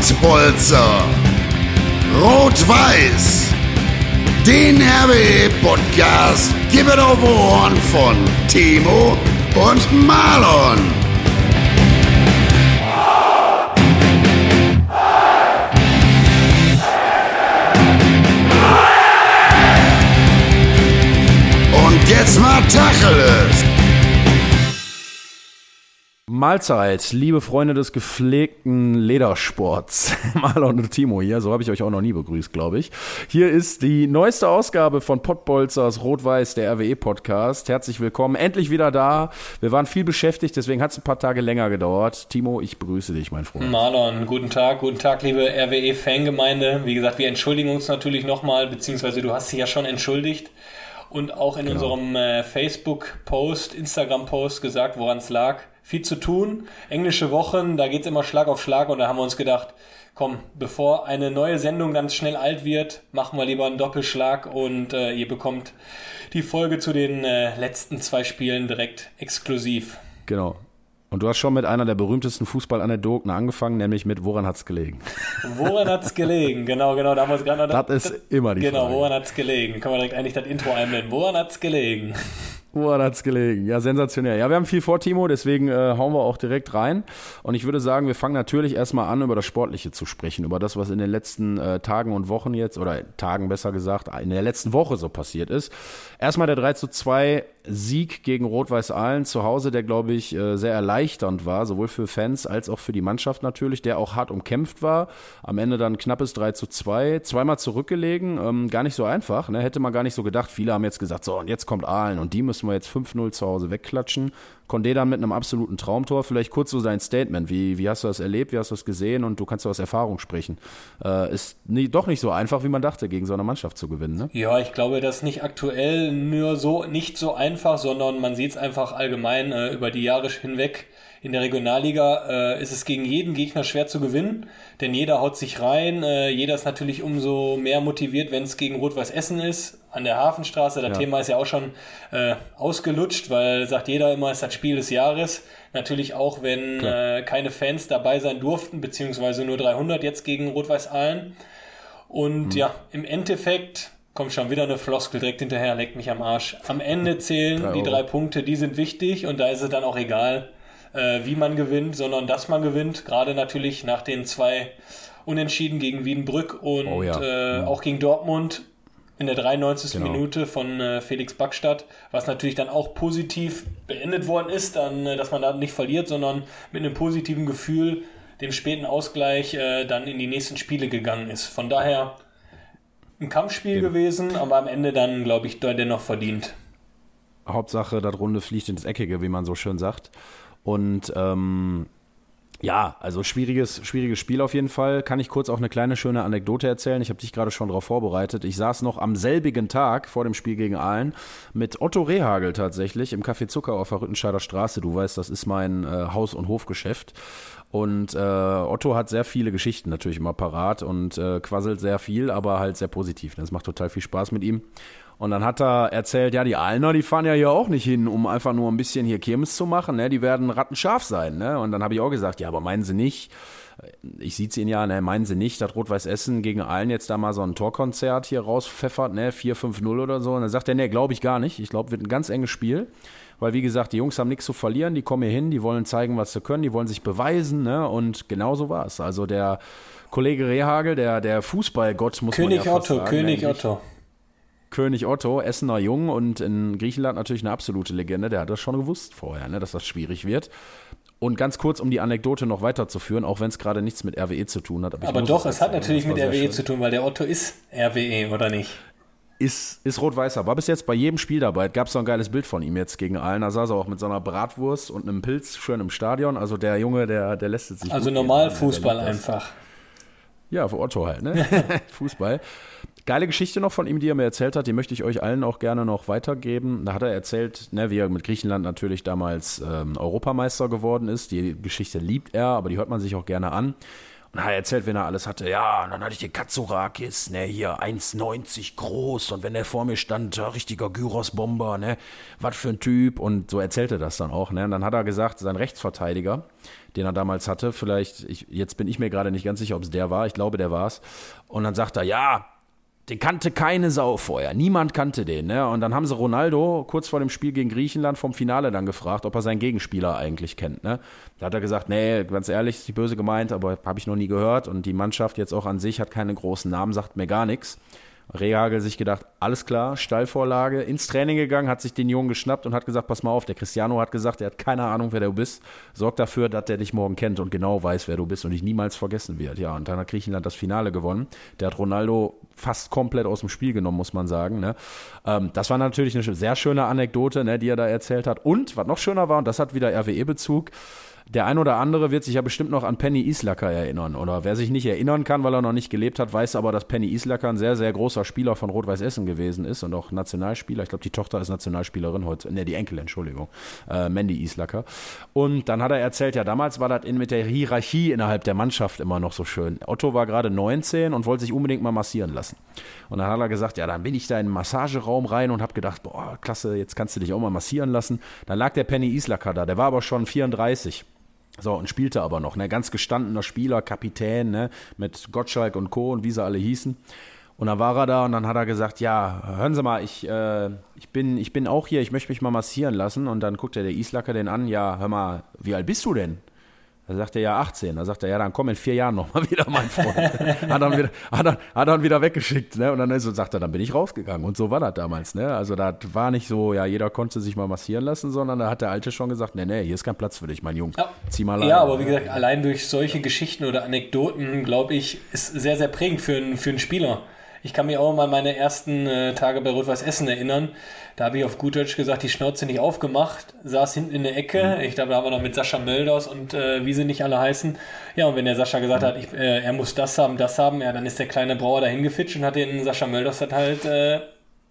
Pottbolzer. Rot-Weiß. Den RWE-Podcast gibt es auf Ohren von Timo und Marlon. Und jetzt mal Tacheles. Mahlzeit, liebe Freunde des gepflegten Ledersports. Marlon und Timo hier, so habe ich euch auch noch nie begrüßt, glaube ich. Hier ist die neueste Ausgabe von Pottbolzers Rot-Weiß, der RWE-Podcast. Herzlich willkommen, endlich wieder da. Wir waren viel beschäftigt, deswegen hat es ein paar Tage länger gedauert. Timo, ich begrüße dich, mein Freund. Marlon, guten Tag, guten Tag, liebe RWE-Fangemeinde. Wie gesagt, wir entschuldigen uns natürlich nochmal, beziehungsweise du hast dich ja schon entschuldigt und auch in genau. unserem äh, Facebook-Post, Instagram-Post gesagt, woran es lag viel zu tun. Englische Wochen, da geht es immer Schlag auf Schlag und da haben wir uns gedacht, komm, bevor eine neue Sendung ganz schnell alt wird, machen wir lieber einen Doppelschlag und äh, ihr bekommt die Folge zu den äh, letzten zwei Spielen direkt exklusiv. Genau. Und du hast schon mit einer der berühmtesten Fußballanekdoten angefangen, nämlich mit Woran hat's gelegen? Woran hat's gelegen? Genau, genau. Da haben wir gerade noch. Das ist immer die genau, Frage. Genau, woran hat's gelegen? Können wir direkt eigentlich das Intro einblenden. Woran hat's gelegen? Woran hat's gelegen? Ja, sensationell. Ja, wir haben viel vor, Timo, deswegen äh, hauen wir auch direkt rein. Und ich würde sagen, wir fangen natürlich erstmal an, über das Sportliche zu sprechen, über das, was in den letzten äh, Tagen und Wochen jetzt, oder Tagen besser gesagt, in der letzten Woche so passiert ist. Erstmal der 3 zu 2 Sieg gegen Rot-Weiß Aalen zu Hause, der, glaube ich, äh, sehr erleichternd war, sowohl für Fans als auch für die Mannschaft natürlich, der auch hart umkämpft war. Am Ende dann knappes 3 zu 2, zweimal zurückgelegen, ähm, gar nicht so einfach, ne? hätte man gar nicht so gedacht. Viele haben jetzt gesagt, so, und jetzt kommt Aalen und die müssen wir jetzt 5-0 zu Hause wegklatschen. Condé dann mit einem absoluten Traumtor. Vielleicht kurz so sein Statement. Wie, wie hast du das erlebt? Wie hast du das gesehen? Und du kannst aus Erfahrung sprechen. Äh, ist nie, doch nicht so einfach, wie man dachte, gegen so eine Mannschaft zu gewinnen. Ne? Ja, ich glaube, das ist nicht aktuell nur so, nicht so einfach, sondern man sieht es einfach allgemein äh, über die Jahre hinweg in der Regionalliga äh, ist es gegen jeden Gegner schwer zu gewinnen, denn jeder haut sich rein. Äh, jeder ist natürlich umso mehr motiviert, wenn es gegen Rot-Weiß Essen ist, an der Hafenstraße. Das ja. Thema ist ja auch schon äh, ausgelutscht, weil sagt jeder immer, es ist das Spiel des Jahres. Natürlich auch, wenn äh, keine Fans dabei sein durften, beziehungsweise nur 300 jetzt gegen Rot-Weiß Aalen. Und mhm. ja, im Endeffekt kommt schon wieder eine Floskel direkt hinterher, leckt mich am Arsch. Am Ende zählen drei die drei Punkte, die sind wichtig und da ist es dann auch egal, äh, wie man gewinnt, sondern dass man gewinnt. Gerade natürlich nach den zwei Unentschieden gegen Wiedenbrück und oh ja. äh, mhm. auch gegen Dortmund in der 93. Genau. Minute von äh, Felix Backstadt, was natürlich dann auch positiv beendet worden ist, dann, äh, dass man da nicht verliert, sondern mit einem positiven Gefühl dem späten Ausgleich äh, dann in die nächsten Spiele gegangen ist. Von daher ein Kampfspiel ja. gewesen, aber am Ende dann, glaube ich, dennoch verdient. Hauptsache, das Runde fliegt ins Eckige, wie man so schön sagt. Und ähm, ja, also schwieriges, schwieriges Spiel auf jeden Fall. Kann ich kurz auch eine kleine schöne Anekdote erzählen? Ich habe dich gerade schon darauf vorbereitet. Ich saß noch am selbigen Tag vor dem Spiel gegen Aalen mit Otto Rehagel tatsächlich im Café Zucker auf der Rüttenscheider Straße. Du weißt, das ist mein äh, Haus- und Hofgeschäft. Und äh, Otto hat sehr viele Geschichten natürlich immer parat und äh, quasselt sehr viel, aber halt sehr positiv. Das macht total viel Spaß mit ihm. Und dann hat er erzählt, ja, die Alner, die fahren ja hier auch nicht hin, um einfach nur ein bisschen hier Kirmes zu machen, ne? Die werden rattenscharf sein, ne? Und dann habe ich auch gesagt, ja, aber meinen Sie nicht, ich sieht's Ihnen ja, ne, meinen Sie nicht, dass Rot-Weiß Essen gegen Allen jetzt da mal so ein Torkonzert hier rauspfeffert, ne, 4-5-0 oder so. Und dann sagt er, ne, glaube ich gar nicht. Ich glaube, wird ein ganz enges Spiel. Weil, wie gesagt, die Jungs haben nichts zu verlieren, die kommen hier hin, die wollen zeigen, was sie können, die wollen sich beweisen, ne? Und genau so war es. Also der Kollege Rehagel, der, der Fußballgott, muss König man ja Otto, sagen, König Otto. König Otto, Essener Jung und in Griechenland natürlich eine absolute Legende. Der hat das schon gewusst vorher, ne, dass das schwierig wird. Und ganz kurz, um die Anekdote noch weiterzuführen, auch wenn es gerade nichts mit RWE zu tun hat. Aber, aber doch, es hat natürlich mit RWE schön. zu tun, weil der Otto ist RWE, oder nicht? Ist, ist rot-weißer. War bis jetzt bei jedem Spiel dabei. Gab es so ein geiles Bild von ihm jetzt gegen allen. Da saß er auch mit so einer Bratwurst und einem Pilz schön im Stadion. Also der Junge, der, der lässt es sich. Also normal Fußball einfach. Ja, für Otto halt, ne? Fußball. Geile Geschichte noch von ihm, die er mir erzählt hat, die möchte ich euch allen auch gerne noch weitergeben. Da hat er erzählt, ne, wie er mit Griechenland natürlich damals ähm, Europameister geworden ist. Die Geschichte liebt er, aber die hört man sich auch gerne an. Und er erzählt, wenn er alles hatte. Ja, und dann hatte ich den Katsurakis, ne, hier 1,90 groß. Und wenn der vor mir stand, ja, richtiger Gyros-Bomber, ne, was für ein Typ. Und so erzählte das dann auch, ne. Und dann hat er gesagt, sein Rechtsverteidiger, den er damals hatte, vielleicht, ich, jetzt bin ich mir gerade nicht ganz sicher, ob es der war. Ich glaube, der war es. Und dann sagt er, ja, den kannte keine Sau vorher. Niemand kannte den. Ne? Und dann haben sie Ronaldo kurz vor dem Spiel gegen Griechenland vom Finale dann gefragt, ob er seinen Gegenspieler eigentlich kennt. Ne? Da hat er gesagt, nee, ganz ehrlich, ist die böse gemeint, aber habe ich noch nie gehört. Und die Mannschaft jetzt auch an sich hat keine großen Namen, sagt mir gar nichts. Rehagel sich gedacht, alles klar, Stallvorlage, ins Training gegangen, hat sich den Jungen geschnappt und hat gesagt, pass mal auf, der Cristiano hat gesagt, er hat keine Ahnung, wer du bist. Sorg dafür, dass der dich morgen kennt und genau weiß, wer du bist und dich niemals vergessen wird. Ja, und dann hat Griechenland das Finale gewonnen. Der hat Ronaldo fast komplett aus dem Spiel genommen, muss man sagen. Ne? Ähm, das war natürlich eine sehr schöne Anekdote, ne, die er da erzählt hat. Und was noch schöner war, und das hat wieder RWE-Bezug, der ein oder andere wird sich ja bestimmt noch an Penny Islacker erinnern. Oder wer sich nicht erinnern kann, weil er noch nicht gelebt hat, weiß aber, dass Penny Islacker ein sehr, sehr großer Spieler von Rot-Weiß Essen gewesen ist und auch Nationalspieler. Ich glaube, die Tochter ist Nationalspielerin heute. Ne, die Enkel, Entschuldigung. Äh, Mandy Islacker. Und dann hat er erzählt, ja, damals war das in, mit der Hierarchie innerhalb der Mannschaft immer noch so schön. Otto war gerade 19 und wollte sich unbedingt mal massieren lassen. Und dann hat er gesagt, ja, dann bin ich da in den Massageraum rein und habe gedacht, boah, klasse, jetzt kannst du dich auch mal massieren lassen. Dann lag der Penny Islacker da, der war aber schon 34. So, und spielte aber noch, ne, ganz gestandener Spieler, Kapitän, ne, mit Gottschalk und Co. und wie sie alle hießen. Und dann war er da und dann hat er gesagt, ja, hören Sie mal, ich, äh, ich, bin, ich bin auch hier, ich möchte mich mal massieren lassen. Und dann guckt er der Islacker den an, ja, hör mal, wie alt bist du denn? Da sagt er ja 18. Da sagt er, ja, dann komm in vier Jahren nochmal wieder, mein Freund. hat, dann wieder, hat, dann, hat dann wieder weggeschickt. Ne? Und dann ist, sagt er, dann bin ich rausgegangen. Und so war das damals. Ne? Also da war nicht so, ja, jeder konnte sich mal massieren lassen, sondern da hat der Alte schon gesagt, nee, nee, hier ist kein Platz für dich, mein Junge. Ja. Zieh mal Ja, aber wie gesagt, allein durch solche Geschichten oder Anekdoten, glaube ich, ist sehr, sehr prägend für, einen für einen Spieler. Ich kann mich auch mal meine ersten äh, Tage bei Rot-Weiß Essen erinnern. Da habe ich auf gut Deutsch gesagt, die Schnauze nicht aufgemacht, saß hinten in der Ecke. Mhm. Ich glaube, da haben wir noch mit Sascha Mölders und äh, wie sie nicht alle heißen. Ja, und wenn der Sascha gesagt mhm. hat, ich, äh, er muss das haben, das haben, ja, dann ist der kleine Brauer dahin gefitscht und hat den Sascha Mölders halt äh,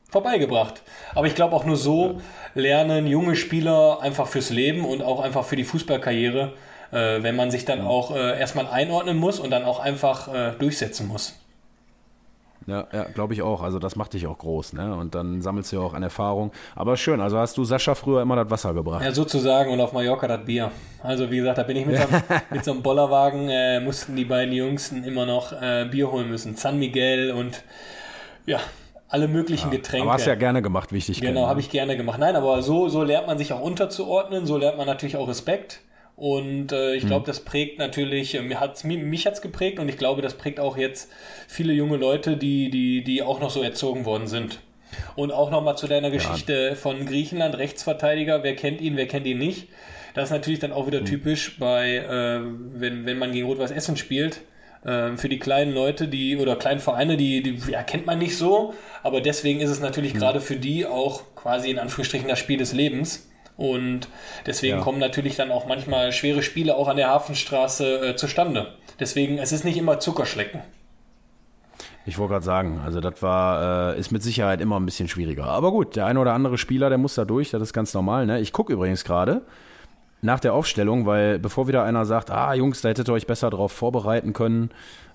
vorbeigebracht. Aber ich glaube auch nur so lernen junge Spieler einfach fürs Leben und auch einfach für die Fußballkarriere, äh, wenn man sich dann auch äh, erstmal einordnen muss und dann auch einfach äh, durchsetzen muss. Ja, ja glaube ich auch. Also das macht dich auch groß, ne? Und dann sammelst du ja auch an Erfahrung. Aber schön, also hast du Sascha früher immer das Wasser gebracht. Ja, sozusagen und auf Mallorca das Bier. Also wie gesagt, da bin ich mit, so, einem, mit so einem Bollerwagen, äh, mussten die beiden Jüngsten immer noch äh, Bier holen müssen. San Miguel und ja, alle möglichen ja, Getränke. Aber hast ja gerne gemacht, wichtig. Genau, habe ich gerne gemacht. Nein, aber so, so lernt man sich auch unterzuordnen, so lernt man natürlich auch Respekt. Und äh, ich glaube, mhm. das prägt natürlich, äh, mir hat's, mich hat's geprägt und ich glaube, das prägt auch jetzt viele junge Leute, die, die, die auch noch so erzogen worden sind. Und auch nochmal zu deiner Geschichte ja. von Griechenland, Rechtsverteidiger, wer kennt ihn, wer kennt ihn nicht. Das ist natürlich dann auch wieder mhm. typisch bei, äh, wenn, wenn man gegen Rot-Weiß Essen spielt. Äh, für die kleinen Leute, die oder kleinen Vereine, die, die ja, kennt man nicht so, aber deswegen ist es natürlich mhm. gerade für die auch quasi in Anführungsstrichen das Spiel des Lebens und deswegen ja. kommen natürlich dann auch manchmal schwere Spiele auch an der Hafenstraße äh, zustande. Deswegen, es ist nicht immer Zuckerschlecken. Ich wollte gerade sagen, also das war, äh, ist mit Sicherheit immer ein bisschen schwieriger. Aber gut, der eine oder andere Spieler, der muss da durch, das ist ganz normal. Ne? Ich gucke übrigens gerade nach der Aufstellung, weil bevor wieder einer sagt, ah Jungs, da hättet ihr euch besser darauf vorbereiten können,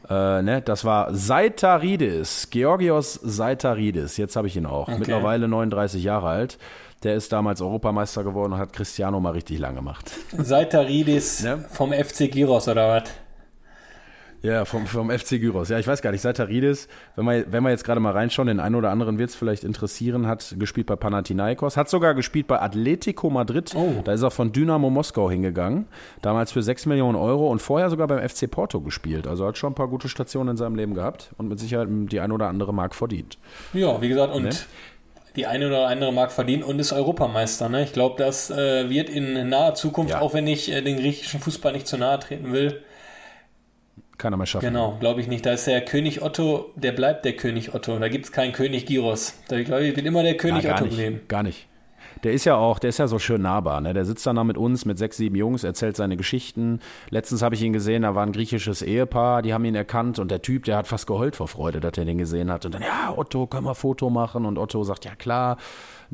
äh, ne? das war Saitaridis, Georgios Saitaridis, jetzt habe ich ihn auch, okay. mittlerweile 39 Jahre alt. Der ist damals Europameister geworden und hat Cristiano mal richtig lang gemacht. Seitaridis ja? vom FC Giros oder was? Ja, vom, vom FC Gyros. Ja, ich weiß gar nicht. Seitaridis, wenn wir, wenn wir jetzt gerade mal reinschauen, den einen oder anderen wird es vielleicht interessieren, hat gespielt bei Panathinaikos, hat sogar gespielt bei Atletico Madrid. Oh. Da ist er von Dynamo Moskau hingegangen. Damals für 6 Millionen Euro und vorher sogar beim FC Porto gespielt. Also hat schon ein paar gute Stationen in seinem Leben gehabt und mit Sicherheit die ein oder andere Mark verdient. Ja, wie gesagt, und ne? Die eine oder andere Mark verdienen und ist Europameister. Ne? Ich glaube, das äh, wird in naher Zukunft, ja. auch wenn ich äh, den griechischen Fußball nicht zu nahe treten will, keiner mehr schaffen. Genau, glaube ich nicht. Da ist der König Otto, der bleibt der König Otto. Da gibt es keinen König Giros. Da glaube ich, wird immer der König ja, Otto nicht, bleiben. Gar nicht. Der ist ja auch, der ist ja so schön nahbar. Ne? Der sitzt dann da mit uns, mit sechs, sieben Jungs, erzählt seine Geschichten. Letztens habe ich ihn gesehen, da war ein griechisches Ehepaar, die haben ihn erkannt und der Typ, der hat fast geheult vor Freude, dass er den gesehen hat. Und dann, ja, Otto, können wir ein Foto machen? Und Otto sagt, ja klar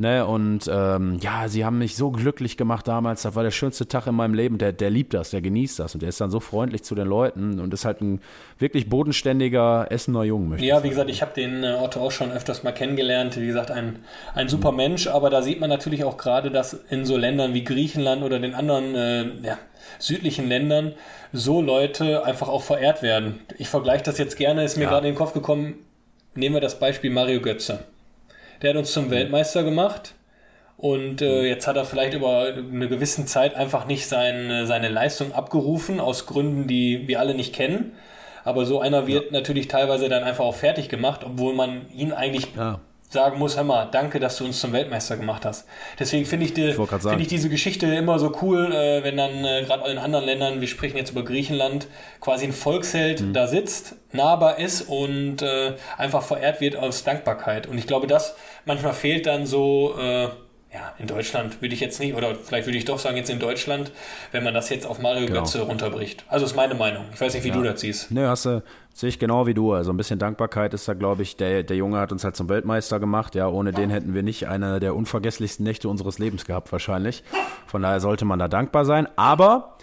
Ne, und ähm, ja, sie haben mich so glücklich gemacht damals. Das war der schönste Tag in meinem Leben. Der, der liebt das, der genießt das und der ist dann so freundlich zu den Leuten und ist halt ein wirklich bodenständiger Essener Jung. Möchte ja, wie gesagt, ich habe den äh, Otto auch schon öfters mal kennengelernt. Wie gesagt, ein, ein super. Mensch, aber da sieht man natürlich auch gerade, dass in so Ländern wie Griechenland oder den anderen äh, ja, südlichen Ländern so Leute einfach auch verehrt werden. Ich vergleiche das jetzt gerne, ist mir ja. gerade in den Kopf gekommen. Nehmen wir das Beispiel Mario Götze. Der hat uns zum. Weltmeister gemacht. Und äh, jetzt hat er vielleicht über eine gewisse Zeit einfach nicht sein, seine Leistung abgerufen, aus Gründen, die wir alle nicht kennen. Aber so einer wird ja. natürlich teilweise dann einfach auch fertig gemacht, obwohl man ihn eigentlich ja sagen muss, hör mal, danke, dass du uns zum Weltmeister gemacht hast. Deswegen finde ich, die, ich, find ich diese Geschichte immer so cool, äh, wenn dann äh, gerade in anderen Ländern, wir sprechen jetzt über Griechenland, quasi ein Volksheld mhm. da sitzt, nahbar ist und äh, einfach verehrt wird aus Dankbarkeit. Und ich glaube, das manchmal fehlt dann so, äh, ja, in Deutschland würde ich jetzt nicht, oder vielleicht würde ich doch sagen, jetzt in Deutschland, wenn man das jetzt auf Mario genau. Götze runterbricht. Also ist meine Meinung. Ich weiß nicht, wie ja. du das siehst. Nö, hast du, sehe ich genau wie du. Also ein bisschen Dankbarkeit ist da, glaube ich, der, der Junge hat uns halt zum Weltmeister gemacht. Ja, ohne den hätten wir nicht eine der unvergesslichsten Nächte unseres Lebens gehabt, wahrscheinlich. Von daher sollte man da dankbar sein. Aber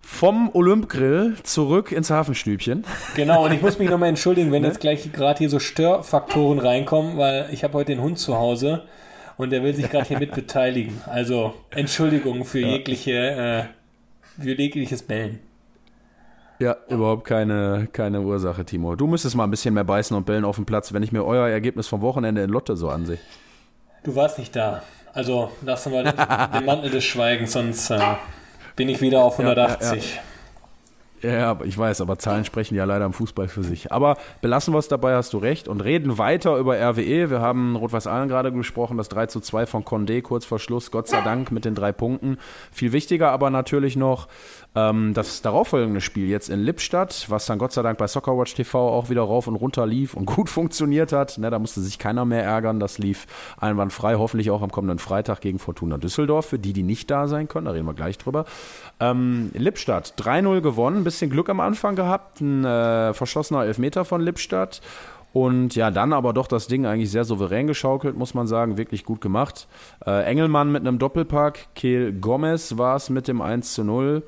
vom Olympgrill zurück ins Hafenstübchen. Genau, und ich muss mich nochmal entschuldigen, wenn ne? jetzt gleich gerade hier so Störfaktoren reinkommen, weil ich habe heute den Hund zu Hause und er will sich gerade hier mit beteiligen. Also Entschuldigung für ja. jegliche, äh, für jegliches Bellen. Ja, überhaupt keine, keine Ursache, Timo. Du müsstest mal ein bisschen mehr beißen und bellen auf dem Platz, wenn ich mir euer Ergebnis vom Wochenende in Lotte so ansehe. Du warst nicht da. Also lassen wir den Mantel des Schweigens, sonst äh, bin ich wieder auf 180. Ja, ja, ja, aber ich weiß, aber Zahlen sprechen ja leider im Fußball für sich. Aber belassen wir es dabei, hast du recht, und reden weiter über RWE. Wir haben Rot-Weiß-Ahlen gerade gesprochen, das 3 zu 2 von Condé kurz vor Schluss, Gott sei Dank mit den drei Punkten. Viel wichtiger aber natürlich noch ähm, das darauffolgende Spiel jetzt in Lippstadt, was dann Gott sei Dank bei Soccerwatch TV auch wieder rauf und runter lief und gut funktioniert hat. Ne, da musste sich keiner mehr ärgern. Das lief einwandfrei, hoffentlich auch am kommenden Freitag gegen Fortuna Düsseldorf, für die, die nicht da sein können. Da reden wir gleich drüber. Ähm, Lippstadt 3-0 gewonnen, bisschen Glück am Anfang gehabt, ein äh, verschossener Elfmeter von Lippstadt. Und ja, dann aber doch das Ding eigentlich sehr souverän geschaukelt, muss man sagen. Wirklich gut gemacht. Äh, Engelmann mit einem Doppelpack. Kehl Gomez war es mit dem 1 zu 0.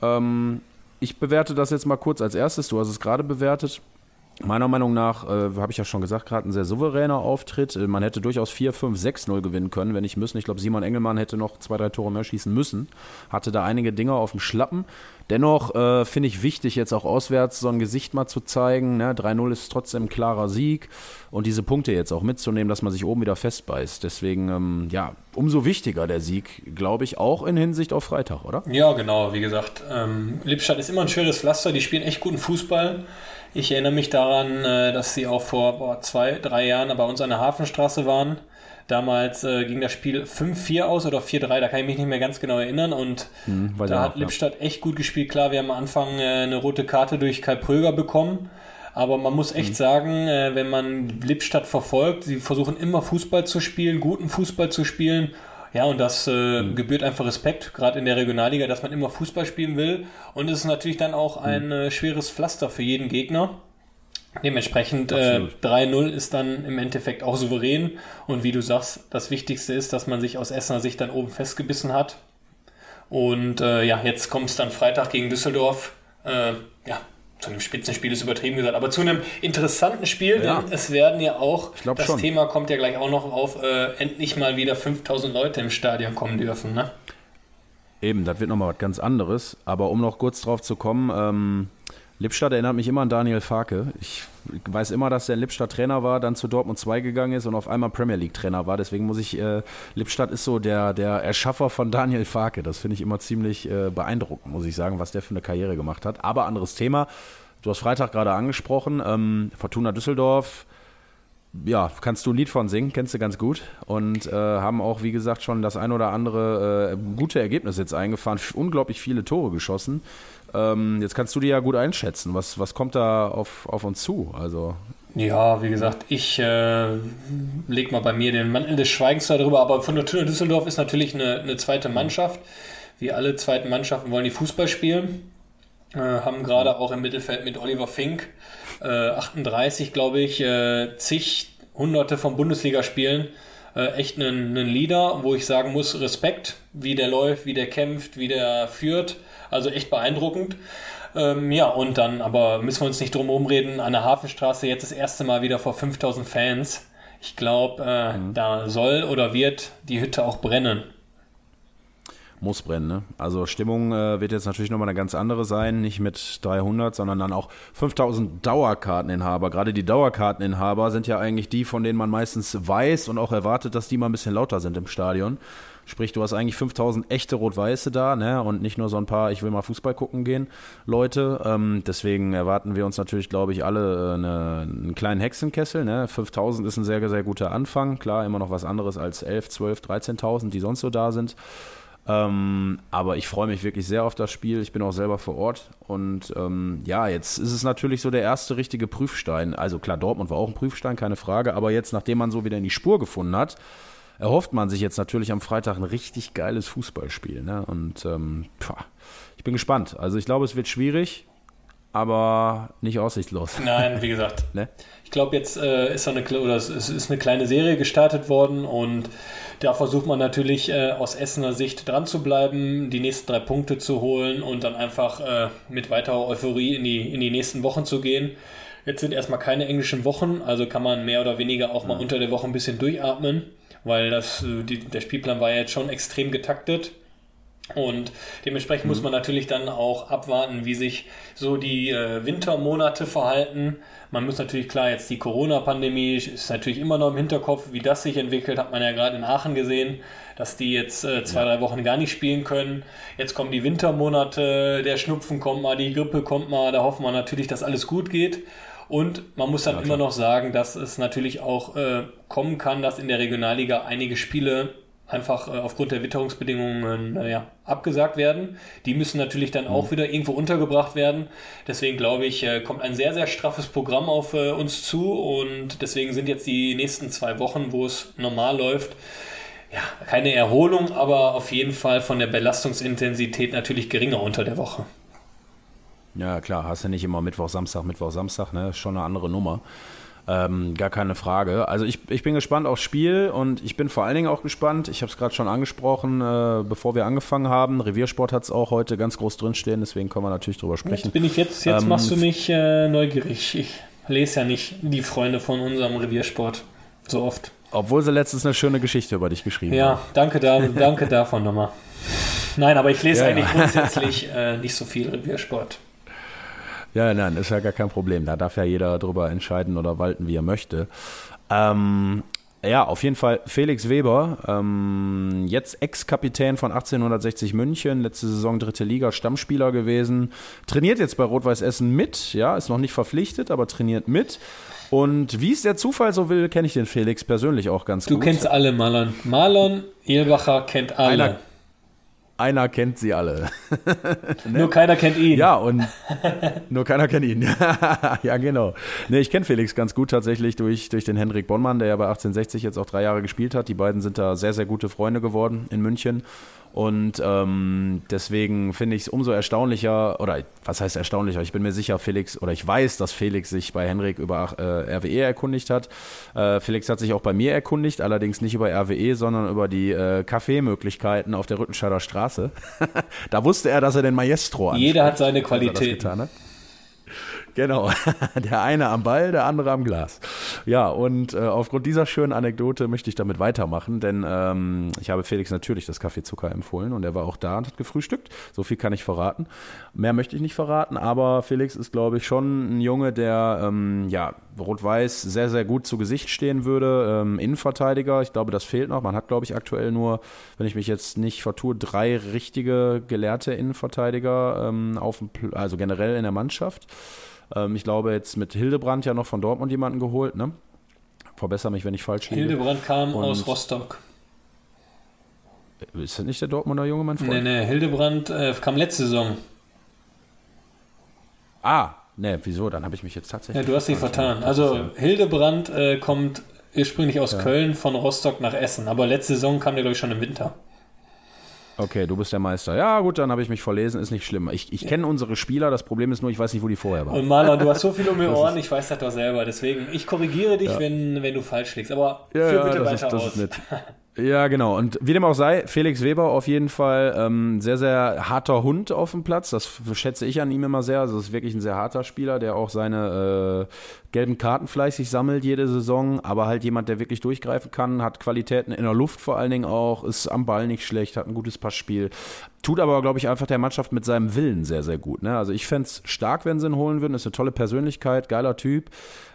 Ähm, ich bewerte das jetzt mal kurz als erstes. Du hast es gerade bewertet. Meiner Meinung nach, äh, habe ich ja schon gesagt, gerade ein sehr souveräner Auftritt. Äh, man hätte durchaus 4, 5, 6-0 gewinnen können, wenn nicht müssen. Ich glaube, Simon Engelmann hätte noch zwei, drei Tore mehr schießen müssen. Hatte da einige Dinge auf dem Schlappen. Dennoch äh, finde ich wichtig, jetzt auch auswärts so ein Gesicht mal zu zeigen. Ne? 3-0 ist trotzdem ein klarer Sieg. Und diese Punkte jetzt auch mitzunehmen, dass man sich oben wieder festbeißt. Deswegen, ähm, ja, umso wichtiger der Sieg, glaube ich, auch in Hinsicht auf Freitag, oder? Ja, genau. Wie gesagt, ähm, Lippstadt ist immer ein schönes Pflaster. Die spielen echt guten Fußball. Ich erinnere mich daran, äh, dass sie auch vor boah, zwei, drei Jahren bei uns an der Hafenstraße waren. Damals äh, ging das Spiel 5-4 aus oder 4-3, da kann ich mich nicht mehr ganz genau erinnern. Und hm, da hat Lippstadt echt gut gespielt. Klar, wir haben am Anfang äh, eine rote Karte durch Kai Pröger bekommen. Aber man muss echt hm. sagen, äh, wenn man Lippstadt verfolgt, sie versuchen immer Fußball zu spielen, guten Fußball zu spielen. Ja, und das äh, mhm. gebührt einfach Respekt, gerade in der Regionalliga, dass man immer Fußball spielen will. Und es ist natürlich dann auch ein mhm. äh, schweres Pflaster für jeden Gegner. Dementsprechend äh, 3-0 ist dann im Endeffekt auch souverän. Und wie du sagst, das Wichtigste ist, dass man sich aus Essener Sicht dann oben festgebissen hat. Und äh, ja, jetzt kommt es dann Freitag gegen Düsseldorf. Äh, ja, zu einem Spitzenspiel ist übertrieben gesagt, aber zu einem interessanten Spiel, ja. denn es werden ja auch, das schon. Thema kommt ja gleich auch noch auf, äh, endlich mal wieder 5000 Leute im Stadion kommen dürfen. Ne? Eben, das wird nochmal was ganz anderes. Aber um noch kurz drauf zu kommen, ähm, Lippstadt erinnert mich immer an Daniel Farke. Ich weiß immer, dass der Lippstadt Trainer war, dann zu Dortmund 2 gegangen ist und auf einmal Premier League Trainer war. Deswegen muss ich, äh, Lippstadt ist so der, der Erschaffer von Daniel Farke. Das finde ich immer ziemlich äh, beeindruckend, muss ich sagen, was der für eine Karriere gemacht hat. Aber anderes Thema. Du hast Freitag gerade angesprochen. Ähm, Fortuna Düsseldorf ja, kannst du ein Lied von singen, kennst du ganz gut. Und äh, haben auch, wie gesagt, schon das ein oder andere äh, gute Ergebnis jetzt eingefahren. Unglaublich viele Tore geschossen. Ähm, jetzt kannst du dir ja gut einschätzen. Was, was kommt da auf, auf uns zu? Also. Ja, wie gesagt, ich äh, leg mal bei mir den Mantel des Schweigens darüber, aber von der Tür Düsseldorf ist natürlich eine, eine zweite Mannschaft. Wie alle zweiten Mannschaften wollen die Fußball spielen. Äh, haben gerade auch im Mittelfeld mit Oliver Fink, äh, 38 glaube ich, äh, zig Hunderte von Bundesligaspielen. äh, echt einen, einen Leader, wo ich sagen muss, Respekt, wie der läuft, wie der kämpft, wie der führt. Also echt beeindruckend. Ähm, ja, und dann, aber müssen wir uns nicht drum rumreden, an der Hafenstraße jetzt das erste Mal wieder vor 5000 Fans. Ich glaube, äh, mhm. da soll oder wird die Hütte auch brennen muss brennen. Ne? Also Stimmung äh, wird jetzt natürlich nochmal eine ganz andere sein, nicht mit 300, sondern dann auch 5000 Dauerkarteninhaber. Gerade die Dauerkarteninhaber sind ja eigentlich die, von denen man meistens weiß und auch erwartet, dass die mal ein bisschen lauter sind im Stadion. Sprich, du hast eigentlich 5000 echte Rot-Weiße da, ne? Und nicht nur so ein paar, ich will mal Fußball gucken gehen, Leute. Ähm, deswegen erwarten wir uns natürlich, glaube ich, alle äh, eine, einen kleinen Hexenkessel, ne? 5000 ist ein sehr, sehr guter Anfang. Klar, immer noch was anderes als 11, 12, 13.000, die sonst so da sind. Ähm, aber ich freue mich wirklich sehr auf das Spiel. Ich bin auch selber vor Ort. Und ähm, ja, jetzt ist es natürlich so der erste richtige Prüfstein. Also klar, Dortmund war auch ein Prüfstein, keine Frage. Aber jetzt, nachdem man so wieder in die Spur gefunden hat, erhofft man sich jetzt natürlich am Freitag ein richtig geiles Fußballspiel. Ne? Und ähm, pah, ich bin gespannt. Also ich glaube, es wird schwierig aber nicht aussichtslos. Nein, wie gesagt. ne? Ich glaube, jetzt äh, ist, eine, oder es ist eine kleine Serie gestartet worden und da versucht man natürlich äh, aus Essener Sicht dran zu bleiben, die nächsten drei Punkte zu holen und dann einfach äh, mit weiterer Euphorie in die, in die nächsten Wochen zu gehen. Jetzt sind erstmal keine englischen Wochen, also kann man mehr oder weniger auch mal ja. unter der Woche ein bisschen durchatmen, weil das, äh, die, der Spielplan war ja jetzt schon extrem getaktet. Und dementsprechend mhm. muss man natürlich dann auch abwarten, wie sich so die äh, Wintermonate verhalten. Man muss natürlich klar, jetzt die Corona-Pandemie ist natürlich immer noch im Hinterkopf, wie das sich entwickelt, hat man ja gerade in Aachen gesehen, dass die jetzt äh, zwei, drei Wochen gar nicht spielen können. Jetzt kommen die Wintermonate, der Schnupfen kommt mal, die Grippe kommt mal, da hoffen wir natürlich, dass alles gut geht. Und man muss dann ja, immer noch sagen, dass es natürlich auch äh, kommen kann, dass in der Regionalliga einige Spiele einfach äh, aufgrund der Witterungsbedingungen äh, ja, abgesagt werden. Die müssen natürlich dann auch mhm. wieder irgendwo untergebracht werden. Deswegen glaube ich, äh, kommt ein sehr, sehr straffes Programm auf äh, uns zu und deswegen sind jetzt die nächsten zwei Wochen, wo es normal läuft, ja, keine Erholung, aber auf jeden Fall von der Belastungsintensität natürlich geringer unter der Woche. Ja, klar, hast du nicht immer Mittwoch, Samstag, Mittwoch, Samstag, ne? Schon eine andere Nummer. Ähm, gar keine Frage. Also ich, ich bin gespannt aufs Spiel und ich bin vor allen Dingen auch gespannt, ich habe es gerade schon angesprochen, äh, bevor wir angefangen haben, Reviersport hat es auch heute ganz groß drinstehen, deswegen können wir natürlich drüber sprechen. Jetzt bin ich jetzt, jetzt ähm, machst du mich äh, neugierig. Ich lese ja nicht die Freunde von unserem Reviersport so oft. Obwohl sie letztens eine schöne Geschichte über dich geschrieben ja, haben. Ja, danke, da, danke davon nochmal. Nein, aber ich lese ja, eigentlich ja. grundsätzlich äh, nicht so viel Reviersport. Ja, nein, ist ja gar kein Problem. Da darf ja jeder drüber entscheiden oder walten, wie er möchte. Ähm, ja, auf jeden Fall Felix Weber, ähm, jetzt Ex-Kapitän von 1860 München, letzte Saison dritte Liga, Stammspieler gewesen, trainiert jetzt bei Rot-Weiß Essen mit, ja, ist noch nicht verpflichtet, aber trainiert mit. Und wie es der Zufall so will, kenne ich den Felix persönlich auch ganz du gut. Du kennst alle, Marlon. Marlon Ehlbacher kennt alle. Einer, einer kennt sie alle. ne? Nur keiner kennt ihn. Ja, und nur keiner kennt ihn. ja, genau. Ne, ich kenne Felix ganz gut tatsächlich durch, durch den Henrik Bonnmann, der ja bei 1860 jetzt auch drei Jahre gespielt hat. Die beiden sind da sehr, sehr gute Freunde geworden in München. Und ähm, deswegen finde ich es umso erstaunlicher, oder was heißt erstaunlicher? Ich bin mir sicher, Felix, oder ich weiß, dass Felix sich bei Henrik über äh, RWE erkundigt hat. Äh, Felix hat sich auch bei mir erkundigt, allerdings nicht über RWE, sondern über die äh, Kaffeemöglichkeiten auf der Rüttenscheider Straße. da wusste er, dass er den Maestro hat. Jeder hat seine Qualität. Genau, der eine am Ball, der andere am Glas. Ja, und äh, aufgrund dieser schönen Anekdote möchte ich damit weitermachen, denn ähm, ich habe Felix natürlich das Kaffee Zucker empfohlen und er war auch da und hat gefrühstückt. So viel kann ich verraten. Mehr möchte ich nicht verraten, aber Felix ist, glaube ich, schon ein Junge, der ähm, ja, Rot-Weiß sehr, sehr gut zu Gesicht stehen würde. Ähm, Innenverteidiger, ich glaube, das fehlt noch. Man hat, glaube ich, aktuell nur, wenn ich mich jetzt nicht vertue, drei richtige gelehrte Innenverteidiger ähm, auf dem, also generell in der Mannschaft. Ähm, ich glaube, jetzt mit Hildebrand ja noch von Dortmund jemanden geholt, ne? Verbessere mich, wenn ich falsch liege. Hildebrand kam Und aus Rostock. Ist das nicht der Dortmunder junge Mann? Nee, nee, Hildebrand äh, kam letzte Saison. Ah, ne, wieso? Dann habe ich mich jetzt tatsächlich. Ja, du hast dich vertan. Also Hildebrand äh, kommt ursprünglich aus ja. Köln von Rostock nach Essen, aber letzte Saison kam der, glaube ich, schon im Winter. Okay, du bist der Meister. Ja, gut, dann habe ich mich verlesen, ist nicht schlimm. Ich, ich kenne unsere Spieler, das Problem ist nur, ich weiß nicht, wo die vorher waren. Und Marlon, du hast so viel um die Ohren, ich weiß das doch selber. Deswegen, ich korrigiere dich, ja. wenn, wenn du falsch liegst. Aber ja, führ bitte ja, weiter ist, aus. Ja, genau. Und wie dem auch sei, Felix Weber auf jeden Fall ähm, sehr, sehr harter Hund auf dem Platz. Das schätze ich an ihm immer sehr. Also, es ist wirklich ein sehr harter Spieler, der auch seine äh, gelben Karten fleißig sammelt jede Saison. Aber halt jemand, der wirklich durchgreifen kann, hat Qualitäten in der Luft vor allen Dingen auch, ist am Ball nicht schlecht, hat ein gutes Passspiel. Tut aber, glaube ich, einfach der Mannschaft mit seinem Willen sehr, sehr gut. Ne? Also, ich fände es stark, wenn sie ihn holen würden. Ist eine tolle Persönlichkeit, geiler Typ.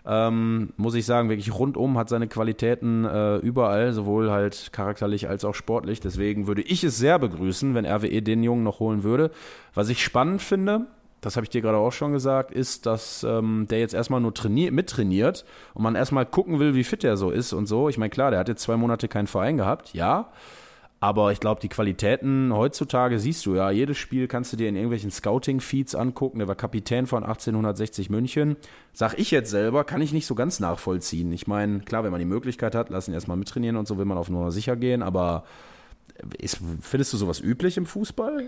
Ähm, muss ich sagen, wirklich rundum hat seine Qualitäten äh, überall, sowohl halt charakterlich als auch sportlich. Deswegen würde ich es sehr begrüßen, wenn RWE den Jungen noch holen würde. Was ich spannend finde, das habe ich dir gerade auch schon gesagt, ist, dass ähm, der jetzt erstmal nur mittrainiert und man erstmal gucken will, wie fit der so ist und so. Ich meine, klar, der hat jetzt zwei Monate keinen Verein gehabt, ja. Aber ich glaube, die Qualitäten heutzutage siehst du ja. Jedes Spiel kannst du dir in irgendwelchen Scouting-Feeds angucken. Der war Kapitän von 1860 München. Sag ich jetzt selber, kann ich nicht so ganz nachvollziehen. Ich meine, klar, wenn man die Möglichkeit hat, lass ihn erstmal mittrainieren und so will man auf Nummer sicher gehen. Aber ist, findest du sowas üblich im Fußball?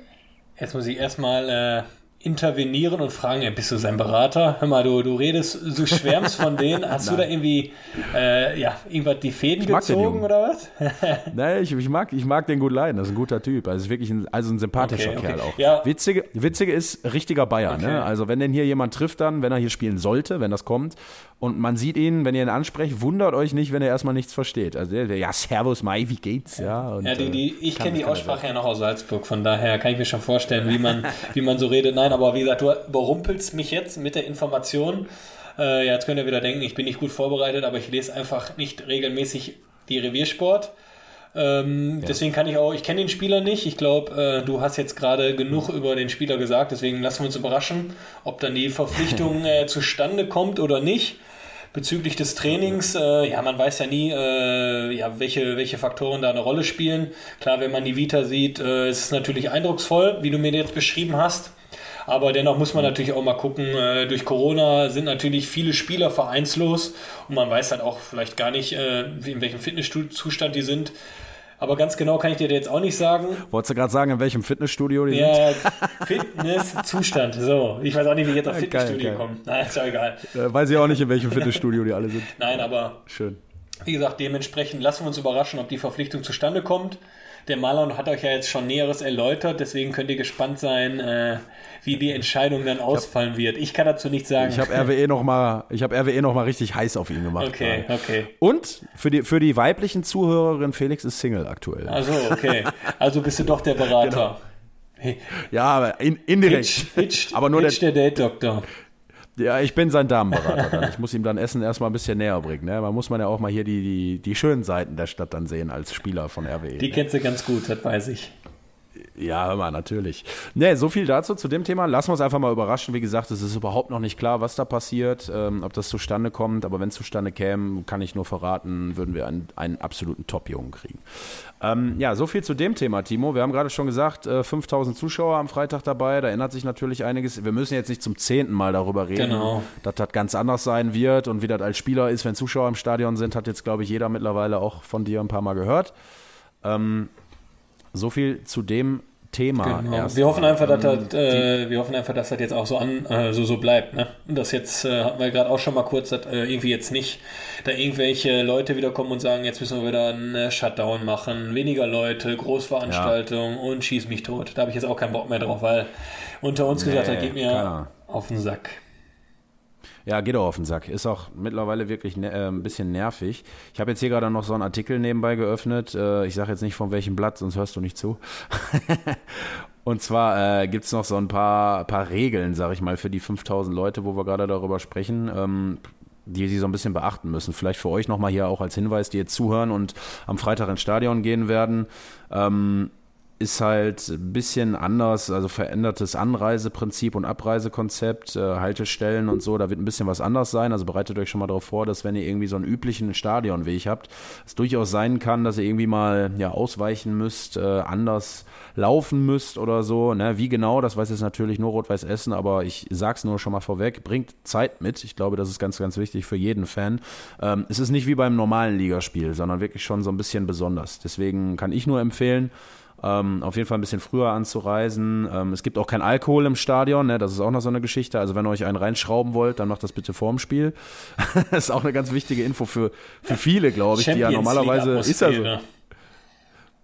Jetzt muss ich erstmal äh, intervenieren und fragen, ja, bist du sein Berater? Hör mal, du, du redest, du schwärmst von denen. Hast du da irgendwie, äh, ja, irgendwas die Fäden gezogen oder was? Nein, ich, ich, mag, ich mag den gut leiden. Das ist ein guter Typ. Also ist wirklich ein, also ein sympathischer okay, okay. Kerl auch. Ja. Witzige, witzige ist, richtiger Bayer. Ne? Okay. Ne? Also wenn denn hier jemand trifft dann, wenn er hier spielen sollte, wenn das kommt, und man sieht ihn, wenn ihr ihn ansprecht, wundert euch nicht, wenn er erstmal nichts versteht. Also der, der ja, Servus Mai, wie geht's? Ja, und, ja die, die, äh, ich kenne die Aussprache ja noch aus Salzburg, von daher kann ich mir schon vorstellen, wie man, wie man so redet. Nein, aber wie gesagt, du überrumpelst mich jetzt mit der Information. Äh, ja, jetzt könnt ihr wieder denken, ich bin nicht gut vorbereitet, aber ich lese einfach nicht regelmäßig die Reviersport. Ähm, ja. Deswegen kann ich auch, ich kenne den Spieler nicht. Ich glaube, äh, du hast jetzt gerade genug über den Spieler gesagt, deswegen lassen wir uns überraschen, ob dann die Verpflichtung äh, zustande kommt oder nicht. Bezüglich des Trainings, äh, ja, man weiß ja nie, äh, ja, welche, welche Faktoren da eine Rolle spielen. Klar, wenn man die Vita sieht, äh, ist es natürlich eindrucksvoll, wie du mir jetzt beschrieben hast. Aber dennoch muss man natürlich auch mal gucken, äh, durch Corona sind natürlich viele Spieler vereinslos und man weiß halt auch vielleicht gar nicht, äh, in welchem Fitnesszustand die sind. Aber ganz genau kann ich dir jetzt auch nicht sagen. Wolltest du gerade sagen, in welchem Fitnessstudio die ja, sind? Ja, Fitnesszustand. So, ich weiß auch nicht, wie ich jetzt auf Fitnessstudio komme. Nein, ist ja egal. Äh, weiß ich auch nicht, in welchem Fitnessstudio die alle sind. Nein, aber schön. Wie gesagt, dementsprechend lassen wir uns überraschen, ob die Verpflichtung zustande kommt. Der Marlon hat euch ja jetzt schon Näheres erläutert, deswegen könnt ihr gespannt sein, äh, wie die Entscheidung dann ausfallen hab, wird. Ich kann dazu nichts sagen. Ich habe RWE noch mal, ich habe RWE noch mal richtig heiß auf ihn gemacht. Okay, gerade. okay. Und für die für die weiblichen Zuhörerinnen, Felix ist Single aktuell. Also okay, also bist du doch der Berater. Genau. Ja, aber in, indirekt. Hitch, hitch, aber nur hitch der, der Date-Doktor. Ja, ich bin sein Damenberater dann. Ich muss ihm dann Essen erstmal ein bisschen näher bringen. Ne? Man muss man ja auch mal hier die, die, die schönen Seiten der Stadt dann sehen als Spieler von RWE. Die ne? kennst du ganz gut, das weiß ich. Ja, hör mal, natürlich. Ne, so viel dazu zu dem Thema. Lassen wir uns einfach mal überraschen. Wie gesagt, es ist überhaupt noch nicht klar, was da passiert, ähm, ob das zustande kommt. Aber wenn es zustande käme, kann ich nur verraten, würden wir einen, einen absoluten Top-Jungen kriegen. Ähm, ja, so viel zu dem Thema, Timo. Wir haben gerade schon gesagt, äh, 5000 Zuschauer am Freitag dabei. Da ändert sich natürlich einiges. Wir müssen jetzt nicht zum zehnten Mal darüber reden, genau. dass das ganz anders sein wird und wie das als Spieler ist, wenn Zuschauer im Stadion sind, hat jetzt, glaube ich, jeder mittlerweile auch von dir ein paar Mal gehört. Ähm, so viel zu dem Thema. Genau. Wir hoffen einfach, dass das, äh, wir hoffen einfach, dass das jetzt auch so an äh, so, so bleibt. Ne? Und das jetzt äh, hatten wir gerade auch schon mal kurz, dass äh, irgendwie jetzt nicht da irgendwelche Leute wieder kommen und sagen, jetzt müssen wir wieder einen Shutdown machen, weniger Leute, Großveranstaltungen ja. und schieß mich tot. Da habe ich jetzt auch keinen Bock mehr drauf, weil unter uns nee, gesagt, das geht mir klar. auf den Sack. Ja, geht auch auf den Sack. Ist auch mittlerweile wirklich ne, äh, ein bisschen nervig. Ich habe jetzt hier gerade noch so einen Artikel nebenbei geöffnet. Äh, ich sage jetzt nicht von welchem Blatt, sonst hörst du nicht zu. Und zwar äh, gibt es noch so ein paar, paar Regeln, sage ich mal, für die 5000 Leute, wo wir gerade darüber sprechen. Ähm, die sie so ein bisschen beachten müssen. Vielleicht für euch nochmal hier auch als Hinweis, die jetzt zuhören und am Freitag ins Stadion gehen werden. Ähm, ist halt ein bisschen anders, also verändertes Anreiseprinzip und Abreisekonzept, äh, Haltestellen und so, da wird ein bisschen was anders sein. Also bereitet euch schon mal darauf vor, dass wenn ihr irgendwie so einen üblichen Stadionweg habt, es durchaus sein kann, dass ihr irgendwie mal ja ausweichen müsst, äh, anders laufen müsst oder so. Ne? Wie genau, das weiß jetzt natürlich nur Rot-Weiß Essen, aber ich sag's nur schon mal vorweg, bringt Zeit mit. Ich glaube, das ist ganz, ganz wichtig für jeden Fan. Ähm, es ist nicht wie beim normalen Ligaspiel, sondern wirklich schon so ein bisschen besonders. Deswegen kann ich nur empfehlen, Ähm, auf jeden Fall ein bisschen früher anzureisen. Ähm, es gibt auch kein Alkohol im Stadion, ne? das ist auch noch so eine Geschichte. Also wenn ihr euch einen reinschrauben wollt, dann macht das bitte vorm Spiel. das ist auch eine ganz wichtige Info für, für viele, glaube ich, die ja normalerweise ist ja so.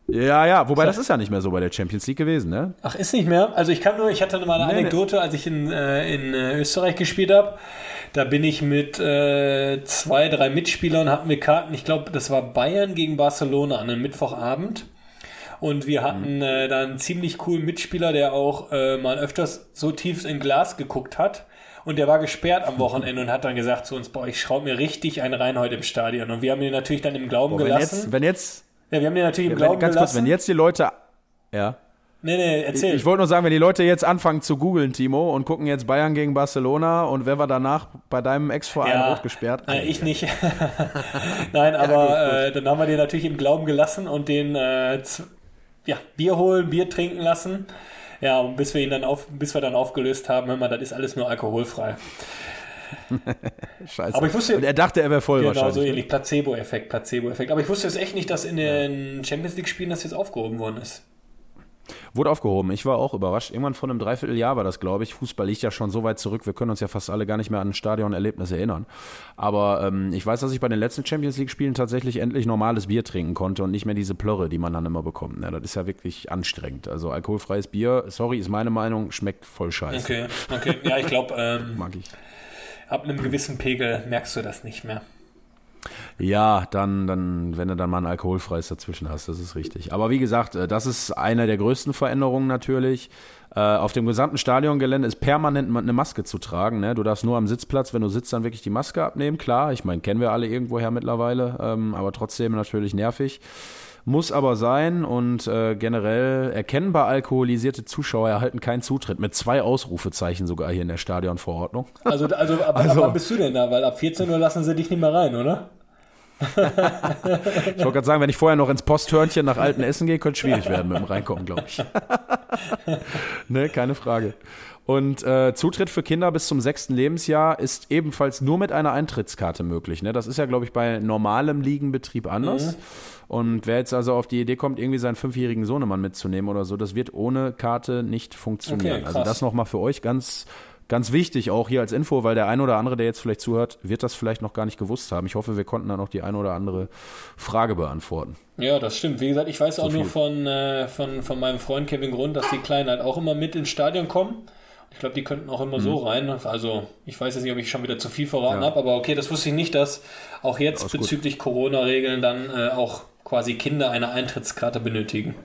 Ja, ja, wobei das ist ja nicht mehr so bei der Champions League gewesen, ne? Ach, ist nicht mehr? Also ich kann nur, ich hatte mal eine nee, Anekdote, nee. als ich in, äh, in äh, Österreich gespielt habe. Da bin ich mit äh, zwei, drei Mitspielern, hatten wir Karten, ich glaube, das war Bayern gegen Barcelona an einem Mittwochabend. Und wir hatten mhm. äh, da einen ziemlich coolen Mitspieler, der auch äh, mal öfters so tief in Glas geguckt hat. Und der war gesperrt am Wochenende und hat dann gesagt zu uns, boah, ich schraube mir richtig einen rein heute im Stadion. Und wir haben ihn natürlich dann im Glauben boah, wenn gelassen. Jetzt, wenn jetzt ja, wir haben den natürlich im ja, Glauben ganz gelassen. Kurz, wenn jetzt die Leute, ja. Nee, nee, erzähl. Ich, ich wollte nur sagen, wenn die Leute jetzt anfangen zu googeln, Timo, und gucken jetzt Bayern gegen Barcelona und wer war danach bei deinem Ex-Verein ja, rot gesperrt? Nein, ich nicht. Nein, aber ja, gut, gut. Äh, dann haben wir den natürlich im Glauben gelassen und den äh, ja, Bier holen, Bier trinken lassen. Ja, und bis wir ihn dann auf, bis wir dann aufgelöst haben, hör mal, das ist alles nur alkoholfrei. Scheiße. Aber ich wusste, und er dachte, er wäre voll genau, wahrscheinlich. Genau, so ähnlich. Placebo-Effekt, Placebo-Effekt. Aber ich wusste jetzt echt nicht, dass in den Champions League-Spielen das jetzt aufgehoben worden ist. Wurde aufgehoben. Ich war auch überrascht. Irgendwann vor einem Dreivierteljahr war das, glaube ich. Fußball liegt ja schon so weit zurück. Wir können uns ja fast alle gar nicht mehr an ein Stadionerlebnis erinnern. Aber ähm, ich weiß, dass ich bei den letzten Champions League-Spielen tatsächlich endlich normales Bier trinken konnte und nicht mehr diese Plörre, die man dann immer bekommt. Ja, das ist ja wirklich anstrengend. Also alkoholfreies Bier, sorry, ist meine Meinung, schmeckt voll scheiße. Okay, okay. Ja, ich glaube, ähm, mag ich ab einem gewissen Pegel merkst du das nicht mehr. Ja, dann, dann, wenn du dann mal ein alkoholfreies dazwischen hast, das ist richtig. Aber wie gesagt, äh, das ist eine der größten Veränderungen natürlich. Äh, auf dem gesamten Stadiongelände ist permanent eine Maske zu tragen. Ne? Du darfst nur am Sitzplatz, wenn du sitzt, dann wirklich die Maske abnehmen. Klar, ich meine, kennen wir alle irgendwoher mittlerweile, ähm, aber trotzdem natürlich nervig. Muss aber sein und äh, generell erkennbar alkoholisierte Zuschauer erhalten keinen Zutritt. Mit zwei Ausrufezeichen sogar hier in der Stadionverordnung. Also, also, ab, also ab wann bist du denn da? Weil ab 14 Uhr lassen sie dich nicht mehr rein, oder? ich wollte gerade sagen, wenn ich vorher noch ins Posthörnchen nach alten Essen gehe, könnte es schwierig werden mit dem Reinkommen, glaube ich. ne, keine Frage. Und äh, Zutritt für Kinder bis zum sechsten Lebensjahr ist ebenfalls nur mit einer Eintrittskarte möglich. Ne? Das ist ja, glaube ich, bei normalem Liegenbetrieb anders. Mhm. Und wer jetzt also auf die Idee kommt, irgendwie seinen fünfjährigen Sohnemann mitzunehmen oder so, das wird ohne Karte nicht funktionieren. Okay, also das nochmal für euch ganz, ganz wichtig, auch hier als Info, weil der ein oder andere, der jetzt vielleicht zuhört, wird das vielleicht noch gar nicht gewusst haben. Ich hoffe, wir konnten da noch die ein oder andere Frage beantworten. Ja, das stimmt. Wie gesagt, ich weiß so auch viel. nur von, äh, von, von meinem Freund Kevin Grund, dass die Kleinen halt auch immer mit ins Stadion kommen. Ich glaube, die könnten auch immer mhm. so rein. Also, ich weiß jetzt nicht, ob ich schon wieder zu viel verraten ja. habe, aber okay, das wusste ich nicht, dass auch jetzt bezüglich Corona-Regeln dann äh, auch quasi Kinder eine Eintrittskarte benötigen.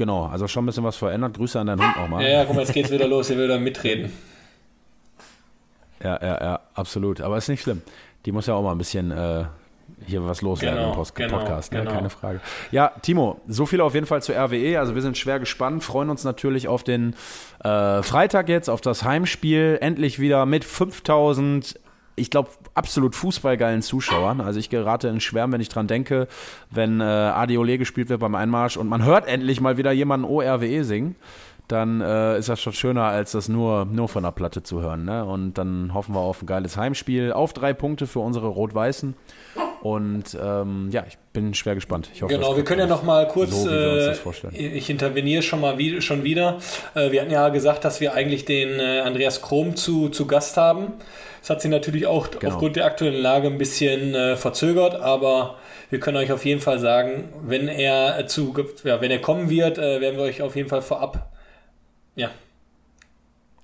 Genau, also schon ein bisschen was verändert. Grüße an deinen Hund nochmal. Ja, ja, guck mal, jetzt geht's wieder los, er will da mitreden. Ja, ja, ja, absolut. Aber ist nicht schlimm. Die muss ja auch mal ein bisschen äh, hier was loswerden genau, im Post genau, Podcast, ne? genau. keine Frage. Ja, Timo, so viel auf jeden Fall zur RWE. Also wir sind schwer gespannt, freuen uns natürlich auf den äh, Freitag jetzt, auf das Heimspiel. Endlich wieder mit 5000 ich glaube, absolut fußballgeilen Zuschauern. Also ich gerate in Schwärmen, wenn ich dran denke, wenn äh, Adiole gespielt wird beim Einmarsch und man hört endlich mal wieder jemanden ORWE singen, dann äh, ist das schon schöner, als das nur, nur von der Platte zu hören. Ne? Und dann hoffen wir auf ein geiles Heimspiel, auf drei Punkte für unsere Rot-Weißen. Und ähm, ja, ich bin schwer gespannt. Hoffe, genau, wir können ja noch mal kurz, so, äh, ich interveniere schon mal wie, schon wieder. Äh, wir hatten ja gesagt, dass wir eigentlich den äh, Andreas Krom zu, zu Gast haben. Das hat sich natürlich auch genau. aufgrund der aktuellen Lage ein bisschen äh, verzögert, aber wir können euch auf jeden Fall sagen, wenn er zu, ja, wenn er kommen wird, äh, werden wir euch auf jeden Fall vorab, ja,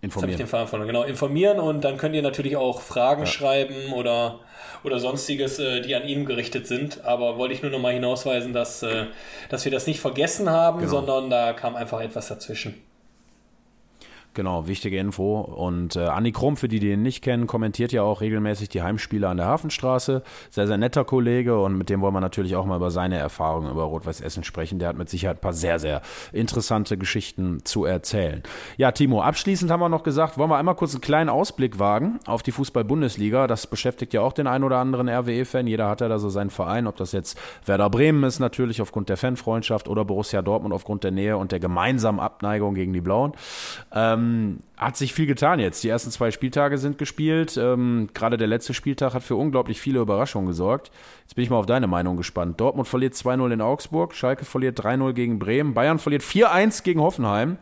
informieren. Den Faden genau, informieren und dann könnt ihr natürlich auch Fragen ja. schreiben oder, oder sonstiges, äh, die an ihn gerichtet sind. Aber wollte ich nur noch mal hinausweisen, dass, äh, dass wir das nicht vergessen haben, genau. sondern da kam einfach etwas dazwischen. Genau, wichtige Info. Und äh, Anni Krumm, für die, die ihn nicht kennen, kommentiert ja auch regelmäßig die Heimspiele an der Hafenstraße. Sehr, sehr netter Kollege und mit dem wollen wir natürlich auch mal über seine Erfahrungen über Rot-Weiß Essen sprechen. Der hat mit Sicherheit ein paar sehr, sehr interessante Geschichten zu erzählen. Ja, Timo, abschließend haben wir noch gesagt, wollen wir einmal kurz einen kleinen Ausblick wagen auf die Fußball-Bundesliga. Das beschäftigt ja auch den einen oder anderen RWE-Fan. Jeder hat ja da so seinen Verein, ob das jetzt Werder Bremen ist, natürlich aufgrund der Fanfreundschaft oder Borussia Dortmund aufgrund der Nähe und der gemeinsamen Abneigung gegen die Blauen. Ähm, Ähm, hat sich viel getan jetzt. Die ersten zwei Spieltage sind gespielt. Ähm, Gerade der letzte Spieltag hat für unglaublich viele Überraschungen gesorgt. Jetzt bin ich mal auf deine Meinung gespannt. Dortmund verliert 2-0 in Augsburg, Schalke verliert 3-0 gegen Bremen, Bayern verliert 4-1 gegen Hoffenheim.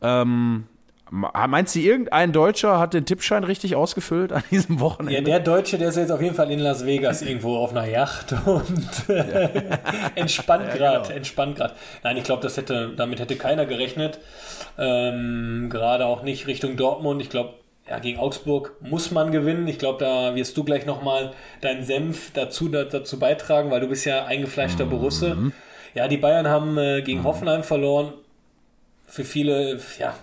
Ähm, Meinst du, irgendein Deutscher hat den Tippschein richtig ausgefüllt an diesem Wochenende? Ja, der Deutsche, der ist jetzt auf jeden Fall in Las Vegas irgendwo auf einer Yacht und äh, entspannt ja, gerade, genau. entspannt gerade. Nein, ich glaube, das hätte, damit hätte keiner gerechnet. Ähm, gerade auch nicht Richtung Dortmund. Ich glaube, ja, gegen Augsburg muss man gewinnen. Ich glaube, da wirst du gleich nochmal deinen Senf dazu, dazu beitragen, weil du bist ja eingefleischter mhm. Borusse. Ja, die Bayern haben äh, gegen mhm. Hoffenheim verloren. Für viele, ja,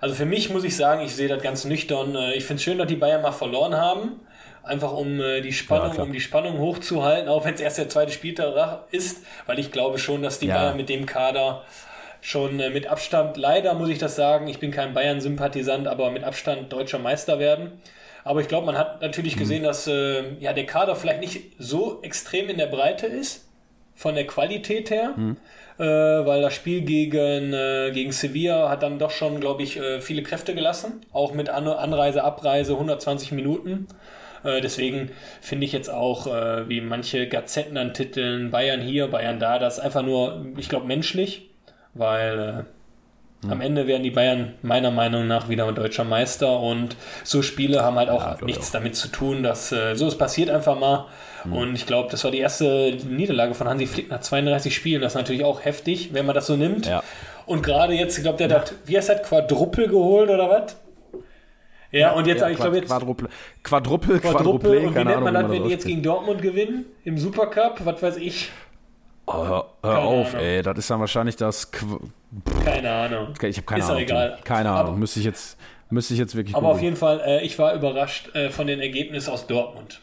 also für mich muss ich sagen, ich sehe das ganz nüchtern. Äh, ich finde es schön, dass die Bayern mal verloren haben. Einfach um äh, die Spannung, ja, um die Spannung hochzuhalten, auch wenn es erst der zweite Spieltag ist, weil ich glaube schon, dass die ja. Bayern mit dem Kader schon äh, mit Abstand, leider muss ich das sagen, ich bin kein Bayern-Sympathisant, aber mit Abstand deutscher Meister werden. Aber ich glaube, man hat natürlich mhm. gesehen, dass äh, ja, der Kader vielleicht nicht so extrem in der Breite ist, von der Qualität her. Mhm äh, weil das Spiel gegen, äh, gegen Sevilla hat dann doch schon, glaube ich, äh, viele Kräfte gelassen. Auch mit An Anreise, Abreise, 120 Minuten. Äh, deswegen finde ich jetzt auch, äh, wie manche Gazetten an Titeln, Bayern hier, Bayern da, das einfach nur, ich glaube, menschlich, weil hm. Am Ende werden die Bayern meiner Meinung nach wieder deutscher Meister und so Spiele haben halt auch ja, nichts auch. damit zu tun, dass äh, so es passiert einfach mal. Mhm. Und ich glaube, das war die erste Niederlage von Hansi Flick nach 32 Spielen. Das ist natürlich auch heftig, wenn man das so nimmt. Ja. Und gerade jetzt, ich glaube, der ja. hat, wie heißt das, Quadruppel geholt oder was? Ja, und jetzt, ja, ich glaube jetzt. Quadruppel, Quadruppel, Quadruppel. Und wie nennt man das, wenn die jetzt gegen Dortmund gewinnen? Im Supercup? Was weiß ich? Oh, hör, hör auf, Ahnung. ey. Das ist dann wahrscheinlich das. Qu keine Ahnung. Ich habe keine ist Ahnung. egal. Keine Ahnung. Aber, müsste ich jetzt, müsste ich jetzt wirklich. Aber gucken. auf jeden Fall, äh, ich war überrascht äh, von den Ergebnissen aus Dortmund.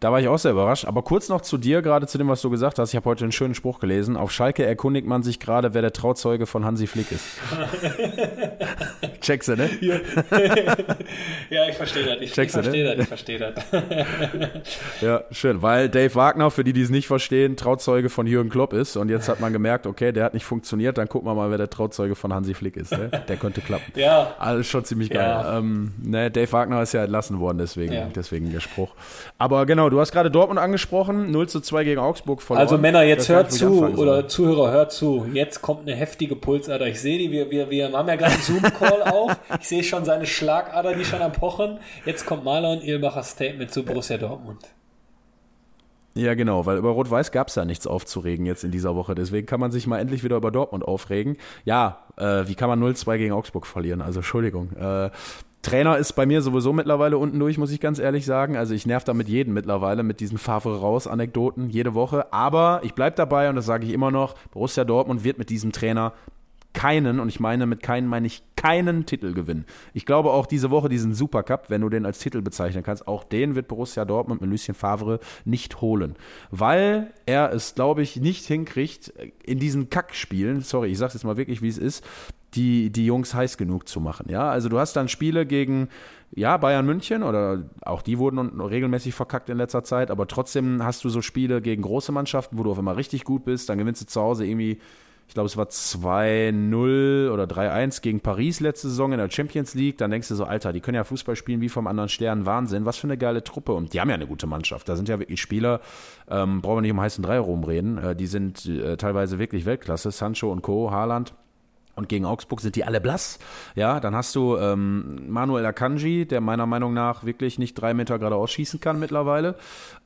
Da war ich auch sehr überrascht. Aber kurz noch zu dir, gerade zu dem, was du gesagt hast. Ich habe heute einen schönen Spruch gelesen. Auf Schalke erkundigt man sich gerade, wer der Trauzeuge von Hansi Flick ist. Checkst du, ne? Ja, ja ich verstehe das. Ich, ich verstehe ne? das. Ich verstehe das. ja, schön. Weil Dave Wagner, für die, die es nicht verstehen, Trauzeuge von Jürgen Klopp ist. Und jetzt hat man gemerkt, okay, der hat nicht funktioniert. Dann gucken wir mal, wer der Trauzeuge von Hansi Flick ist. Ne? Der könnte klappen. Ja. Alles schon ziemlich geil. Ja. Ähm, ne, Dave Wagner ist ja entlassen worden, deswegen, ja. deswegen der Spruch. Aber genau, Genau, du hast gerade Dortmund angesprochen, 0 zu 2 gegen Augsburg verloren. Also Männer, jetzt hört zu, oder Zuhörer, hört zu. Jetzt kommt eine heftige Pulsader. Ich sehe die, wir, wir, wir haben ja gerade einen Zoom-Call auch. Ich sehe schon seine Schlagader, die schon am Pochen. Jetzt kommt Marlon Ilbacher Statement zu Borussia Dortmund. Ja, genau, weil über Rot-Weiß gab es ja nichts aufzuregen jetzt in dieser Woche. Deswegen kann man sich mal endlich wieder über Dortmund aufregen. Ja, äh, wie kann man 0-2 gegen Augsburg verlieren? Also Entschuldigung. Äh, Trainer ist bei mir sowieso mittlerweile unten durch, muss ich ganz ehrlich sagen. Also ich nerv damit jeden mittlerweile mit diesen Favre raus Anekdoten jede Woche. Aber ich bleibe dabei und das sage ich immer noch. Borussia Dortmund wird mit diesem Trainer keinen, und ich meine mit keinen meine ich keinen Titel gewinnen. Ich glaube auch diese Woche diesen Supercup, wenn du den als Titel bezeichnen kannst, auch den wird Borussia Dortmund mit Lucien Favre nicht holen. Weil er es, glaube ich, nicht hinkriegt, in diesen Kackspielen, sorry, ich sage jetzt mal wirklich, wie es ist, die, die Jungs heiß genug zu machen. Ja, also du hast dann Spiele gegen ja, Bayern München oder auch die wurden regelmäßig verkackt in letzter Zeit, aber trotzdem hast du so Spiele gegen große Mannschaften, wo du auf einmal richtig gut bist, dann gewinnst du zu Hause irgendwie, ich glaube, es war 2-0 oder 3-1 gegen Paris letzte Saison in der Champions League. Dann denkst du so, Alter, die können ja Fußball spielen wie vom anderen Stern. Wahnsinn, was für eine geile Truppe. Und die haben ja eine gute Mannschaft. Da sind ja wirklich Spieler, ähm, brauchen wir nicht um heißen Drei rumreden. Äh, die sind äh, teilweise wirklich Weltklasse. Sancho und Co., Haaland. Und gegen Augsburg sind die alle blass. Ja, dann hast du ähm, Manuel Akanji, der meiner Meinung nach wirklich nicht drei Meter geradeaus schießen kann mittlerweile.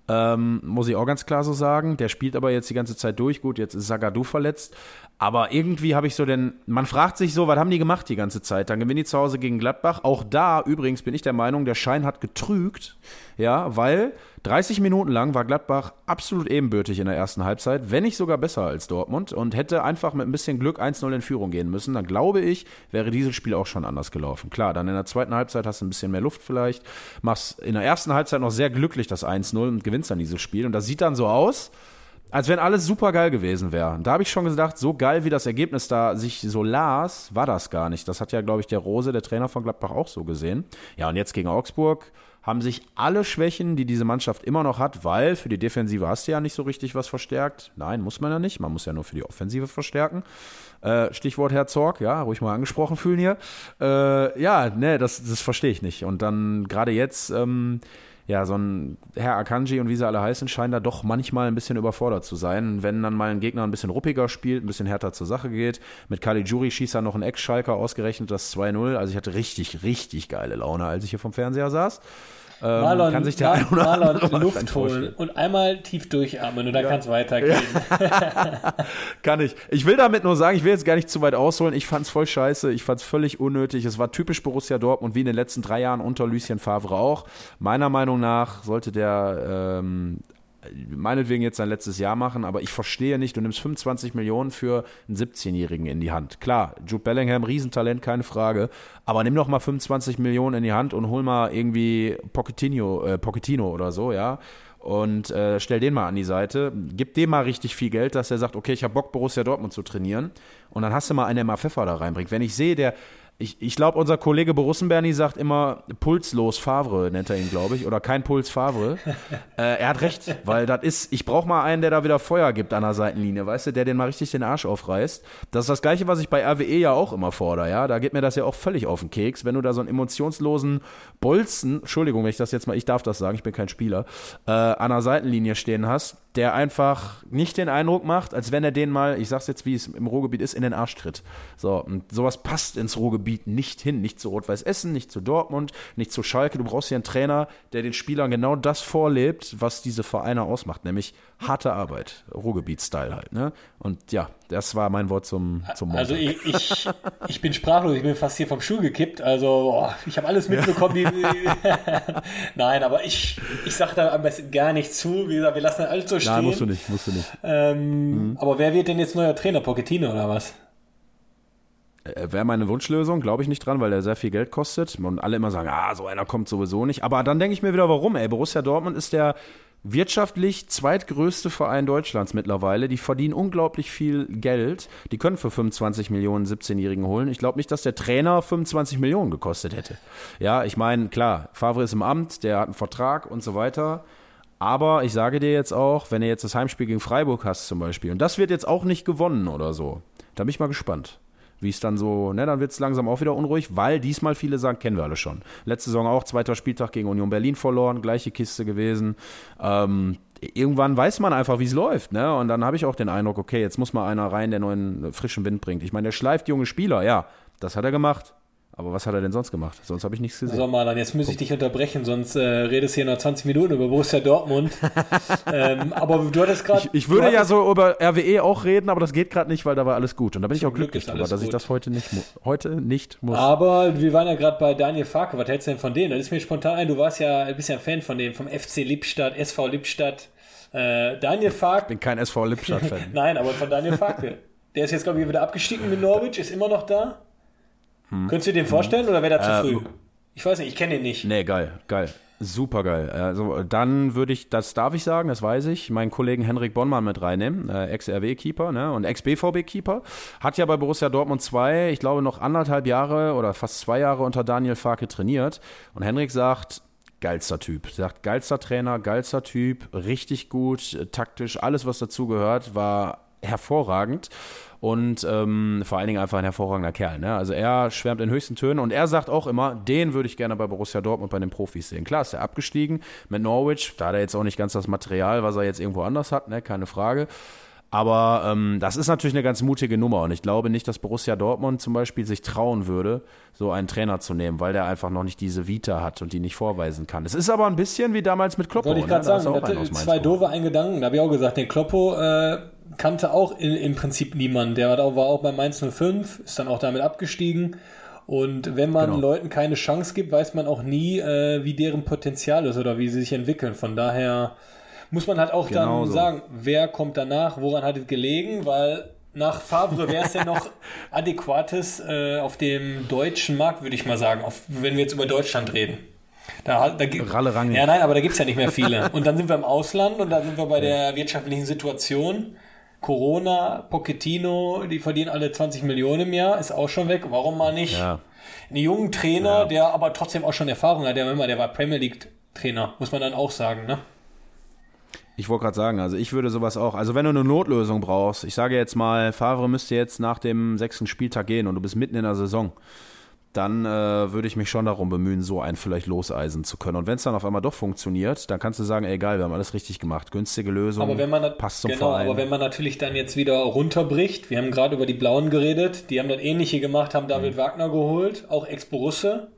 Ähm, muss ich auch ganz klar so sagen. Der spielt aber jetzt die ganze Zeit durch. Gut, jetzt ist Sagadou verletzt. Aber irgendwie habe ich so denn, man fragt sich so, was haben die gemacht die ganze Zeit? Dann gewinnen die zu Hause gegen Gladbach. Auch da übrigens bin ich der Meinung, der Schein hat getrügt. Ja, weil 30 Minuten lang war Gladbach absolut ebenbürtig in der ersten Halbzeit, wenn nicht sogar besser als Dortmund und hätte einfach mit ein bisschen Glück 1-0 in Führung gehen müssen. Dann glaube ich, wäre dieses Spiel auch schon anders gelaufen. Klar, dann in der zweiten Halbzeit hast du ein bisschen mehr Luft vielleicht, machst in der ersten Halbzeit noch sehr glücklich das 1-0 und gewinnst dann dieses Spiel. Und das sieht dann so aus, als wenn alles super geil gewesen wäre. Da habe ich schon gedacht, so geil wie das Ergebnis da sich so las, war das gar nicht. Das hat ja, glaube ich, der Rose, der Trainer von Gladbach, auch so gesehen. Ja, und jetzt gegen Augsburg haben sich alle Schwächen, die diese Mannschaft immer noch hat, weil für die Defensive hast du ja nicht so richtig was verstärkt. Nein, muss man ja nicht. Man muss ja nur für die Offensive verstärken. Äh, Stichwort Herr Zorg, ja, ruhig mal angesprochen fühlen hier. Äh, ja, ne, das, das verstehe ich nicht. Und dann gerade jetzt, ähm, ja, so ein Herr Akanji und wie sie alle heißen, scheinen da doch manchmal ein bisschen überfordert zu sein. Wenn dann mal ein Gegner ein bisschen ruppiger spielt, ein bisschen härter zur Sache geht. Mit Caligiuri schießt er noch ein Ex-Schalker ausgerechnet das 2-0. Also ich hatte richtig, richtig geile Laune, als ich hier vom Fernseher saß. Ähm, Marlon, kann sich der Mar Marlon Luft holen und einmal tief durchatmen und dann ja. kann es weitergehen. Ja. kann ich. Ich will damit nur sagen, ich will jetzt gar nicht zu weit ausholen. Ich fand es voll scheiße. Ich fand es völlig unnötig. Es war typisch Borussia Dortmund, wie in den letzten drei Jahren unter Lucien Favre auch. Meiner Meinung nach sollte der ähm, meinetwegen jetzt sein letztes Jahr machen, aber ich verstehe nicht, du nimmst 25 Millionen für einen 17-Jährigen in die Hand. Klar, Jude Bellingham, Riesentalent, keine Frage, aber nimm doch mal 25 Millionen in die Hand und hol mal irgendwie Pochettino, äh, Pochettino oder so, ja, und äh, stell den mal an die Seite, gib dem mal richtig viel Geld, dass er sagt, okay, ich habe Bock, Borussia Dortmund zu trainieren und dann hast du mal einen, der mal Pfeffer da reinbringt. Wenn ich sehe, der ich, ich glaube, unser Kollege Borussenberni sagt immer pulslos Favre, nennt er ihn, glaube ich, oder kein Puls Favre. äh, er hat recht, weil das ist, ich brauche mal einen, der da wieder Feuer gibt an der Seitenlinie, weißt du, der den mal richtig den Arsch aufreißt. Das ist das Gleiche, was ich bei RWE ja auch immer fordere, ja. Da geht mir das ja auch völlig auf den Keks, wenn du da so einen emotionslosen Bolzen, Entschuldigung, wenn ich das jetzt mal, ich darf das sagen, ich bin kein Spieler, äh, an der Seitenlinie stehen hast, der einfach nicht den Eindruck macht, als wenn er den mal, ich sag's jetzt, wie es im Ruhrgebiet ist, in den Arsch tritt. So, und sowas passt ins Ruhrgebiet nicht hin. Nicht zu Rot-Weiß Essen, nicht zu Dortmund, nicht zu Schalke. Du brauchst hier einen Trainer, der den Spielern genau das vorlebt, was diese Vereine ausmacht, nämlich harte Arbeit. Ruhrgebiet-Style halt, ne? Und ja, das war mein Wort zum, zum Montag. Also ich, ich, ich, bin sprachlos, ich bin fast hier vom Stuhl gekippt. Also boah, ich habe alles mitbekommen. Ja. Die, Nein, aber ich, ich sage da am besten gar nicht zu. Wie gesagt, wir lassen alles so stehen. Nein, musst du nicht, musst du nicht. Ähm, mhm. Aber wer wird denn jetzt neuer Trainer? Pochettino oder was? Äh, Wäre meine Wunschlösung, glaube ich nicht dran, weil der sehr viel Geld kostet. Und alle immer sagen, ah, so einer kommt sowieso nicht. Aber dann denke ich mir wieder, warum? Ey, Borussia Dortmund ist der wirtschaftlich zweitgrößte Verein Deutschlands mittlerweile. Die verdienen unglaublich viel Geld. Die können für 25 Millionen 17-Jährigen holen. Ich glaube nicht, dass der Trainer 25 Millionen gekostet hätte. Ja, ich meine, klar, Favre ist im Amt, der hat einen Vertrag und so weiter. Aber ich sage dir jetzt auch, wenn du jetzt das Heimspiel gegen Freiburg hast zum Beispiel, und das wird jetzt auch nicht gewonnen oder so, da bin ich mal gespannt wie es dann so, ne, dann wird es langsam auch wieder unruhig, weil diesmal viele sagen, kennen wir alle schon. Letzte Saison auch, zweiter Spieltag gegen Union Berlin verloren, gleiche Kiste gewesen. Ähm, irgendwann weiß man einfach, wie es läuft, ne? Und dann habe ich auch den Eindruck, okay, jetzt muss mal einer rein, der neuen frischen Wind bringt. Ich meine, der schleift junge Spieler, ja, das hat er gemacht. Aber was hat er denn sonst gemacht? Sonst habe ich nichts gesehen. So, Marlon, jetzt muss ich dich unterbrechen, sonst äh, redest du hier noch 20 Minuten über Borussia Dortmund. ähm, aber du hattest gerade. Ich, ich, würde ja so über RWE auch reden, aber das geht gerade nicht, weil da war alles gut. Und da bin ich auch glücklich drüber, dass ich das heute nicht, heute nicht muss. Aber wir waren ja gerade bei Daniel Farke. Was hältst du denn von dem? Das ist mir spontan ein. Du warst ja ein bisschen Fan von dem, vom FC Lippstadt, SV Lippstadt. Äh, Daniel Farke. Ich bin kein SV Lippstadt-Fan. Nein, aber von Daniel Farke. Der ist jetzt, glaube ich, wieder abgestiegen mit Norwich, ist immer noch da. Hm. Könntest du dir den vorstellen oder wäre das zu äh, früh? Ich weiß nicht, ich kenne ihn nicht. Nee, geil, geil. Super geil. Also dann würde ich, das darf ich sagen, das weiß ich, meinen Kollegen Henrik Bonnmann mit reinnehmen, äh, Ex-RW-Keeper ne, und Ex-BVB-Keeper. Hat ja bei Borussia Dortmund zwei, ich glaube noch anderthalb Jahre oder fast zwei Jahre unter Daniel Farke trainiert. Und Henrik sagt, geilster Typ. Sagt, geilster Trainer, geilster Typ, richtig gut, taktisch, alles was dazu gehört, war hervorragend und ähm, vor allen Dingen einfach ein hervorragender Kerl. Ne? Also er schwärmt in höchsten Tönen und er sagt auch immer, den würde ich gerne bei Borussia Dortmund bei den Profis sehen. Klar ist er abgestiegen mit Norwich, da hat er jetzt auch nicht ganz das Material, was er jetzt irgendwo anders hat, ne? keine Frage. Aber ähm, das ist natürlich eine ganz mutige Nummer und ich glaube nicht, dass Borussia Dortmund zum Beispiel sich trauen würde, so einen Trainer zu nehmen, weil der einfach noch nicht diese Vita hat und die nicht vorweisen kann. Es ist aber ein bisschen wie damals mit Kloppo. Wollte ich gerade ne? sagen, zwei doofe Eingedanken. Da habe ich auch gesagt, den Kloppo äh, kannte auch in, im Prinzip niemand. Der war auch bei Mainz 05, ist dann auch damit abgestiegen. Und wenn man genau. Leuten keine Chance gibt, weiß man auch nie, äh, wie deren Potenzial ist oder wie sie sich entwickeln. Von daher muss man halt auch genau dann so. sagen, wer kommt danach, woran hat es gelegen, weil nach Favre wäre es ja noch adäquates äh, auf dem deutschen Markt, würde ich mal sagen, auf, wenn wir jetzt über Deutschland reden. Da, da, Ralle Range. Ja, nein, aber da gibt's ja nicht mehr viele. Und dann sind wir im Ausland und da sind wir bei der wirtschaftlichen Situation. Corona, Pochettino, die verdienen alle 20 Millionen im Jahr, ist auch schon weg. Warum mal nicht? Ja. Einen jungen Trainer, der aber trotzdem auch schon Erfahrung hat, der, immer, der war Premier League Trainer, muss man dann auch sagen, ne? Ich wollte gerade sagen, also ich würde sowas auch, also wenn du eine Notlösung brauchst, ich sage jetzt mal, Favre müsste jetzt nach dem sechsten Spieltag gehen und du bist mitten in der Saison, dann äh, würde ich mich schon darum bemühen, so einen vielleicht loseisen zu können. Und wenn es dann auf einmal doch funktioniert, dann kannst du sagen, ey, egal, wir haben alles richtig gemacht, günstige Lösung, Aber wenn man passt zum genau, Verein. aber wenn man natürlich dann jetzt wieder runterbricht, wir haben gerade über die Blauen geredet, die haben das ähnliche gemacht, haben Mhm. David Wagner geholt, auch Ex-Borusse,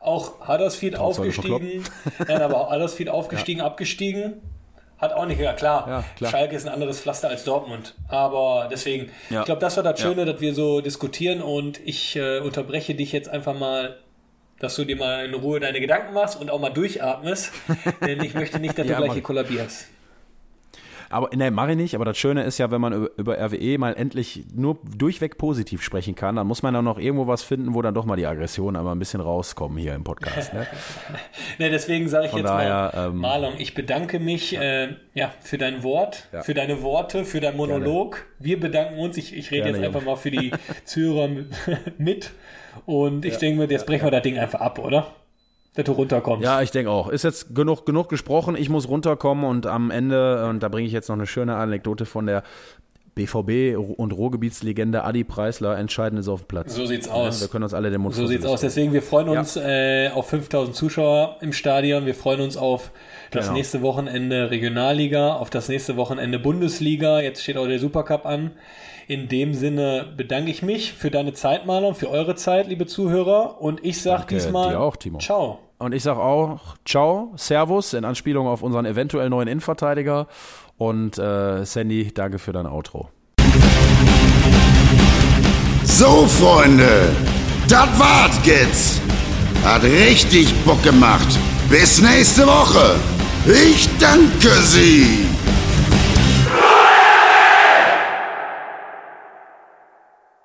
auch Huddersfield Trauzeuge aufgestiegen, nein, aber Huddersfield aufgestiegen, abgestiegen, hat auch nicht, ja klar, Ja, klar. Schalke ist ein anderes Pflaster als Dortmund, aber deswegen, Ja. ich glaube, das war das Schöne, dass wir so diskutieren und ich äh, unterbreche dich jetzt einfach mal dass du dir mal in Ruhe deine Gedanken machst und auch mal durchatmest, denn ich möchte nicht, dass Ja, du gleich hier kollabierst. Aber ne, mache ich nicht. Aber das Schöne ist ja, wenn man über, RWE mal endlich nur durchweg positiv sprechen kann, dann muss man dann noch irgendwo was finden, wo dann doch mal die Aggressionen einmal ein bisschen rauskommen hier im Podcast. Ne? Ne, deswegen sage ich Von jetzt daher, mal, ähm, Marlon, ich bedanke mich äh, ja, für dein Wort, Ja. für deine Worte, für dein Monolog. Wir bedanken uns. Ich, ich rede Gerne, jetzt einfach mal für die Zuhörer mit. Und ich denke mir, jetzt brechen wir das Ding einfach ab, oder? Dass du runterkommst. Ja, ich denke auch. Ist jetzt genug, genug gesprochen. Ich muss runterkommen und am Ende, und da bringe ich jetzt noch eine schöne Anekdote von der BVB und Ruhrgebietslegende Adi Preisler. Entscheidend ist auf dem Platz. So sieht's Ja, aus. wir können uns alle den Mund So sieht's aus. Deswegen, wir freuen uns äh, auf 5000 Zuschauer im Stadion. Wir freuen uns auf das Genau. nächste Wochenende Regionalliga, auf das nächste Wochenende Bundesliga. Jetzt steht auch der Supercup an. In dem Sinne bedanke ich mich für deine Zeit, Marlon, für eure Zeit, liebe Zuhörer. Und ich sag Danke diesmal dir auch, Timo. Ciao. Und ich sage auch Ciao, Servus in Anspielung auf unseren eventuell neuen Innenverteidiger. Und äh, Sandy, danke für dein Outro. So, Freunde, das war's jetzt. Hat richtig Bock gemacht. Bis nächste Woche. Ich danke Sie.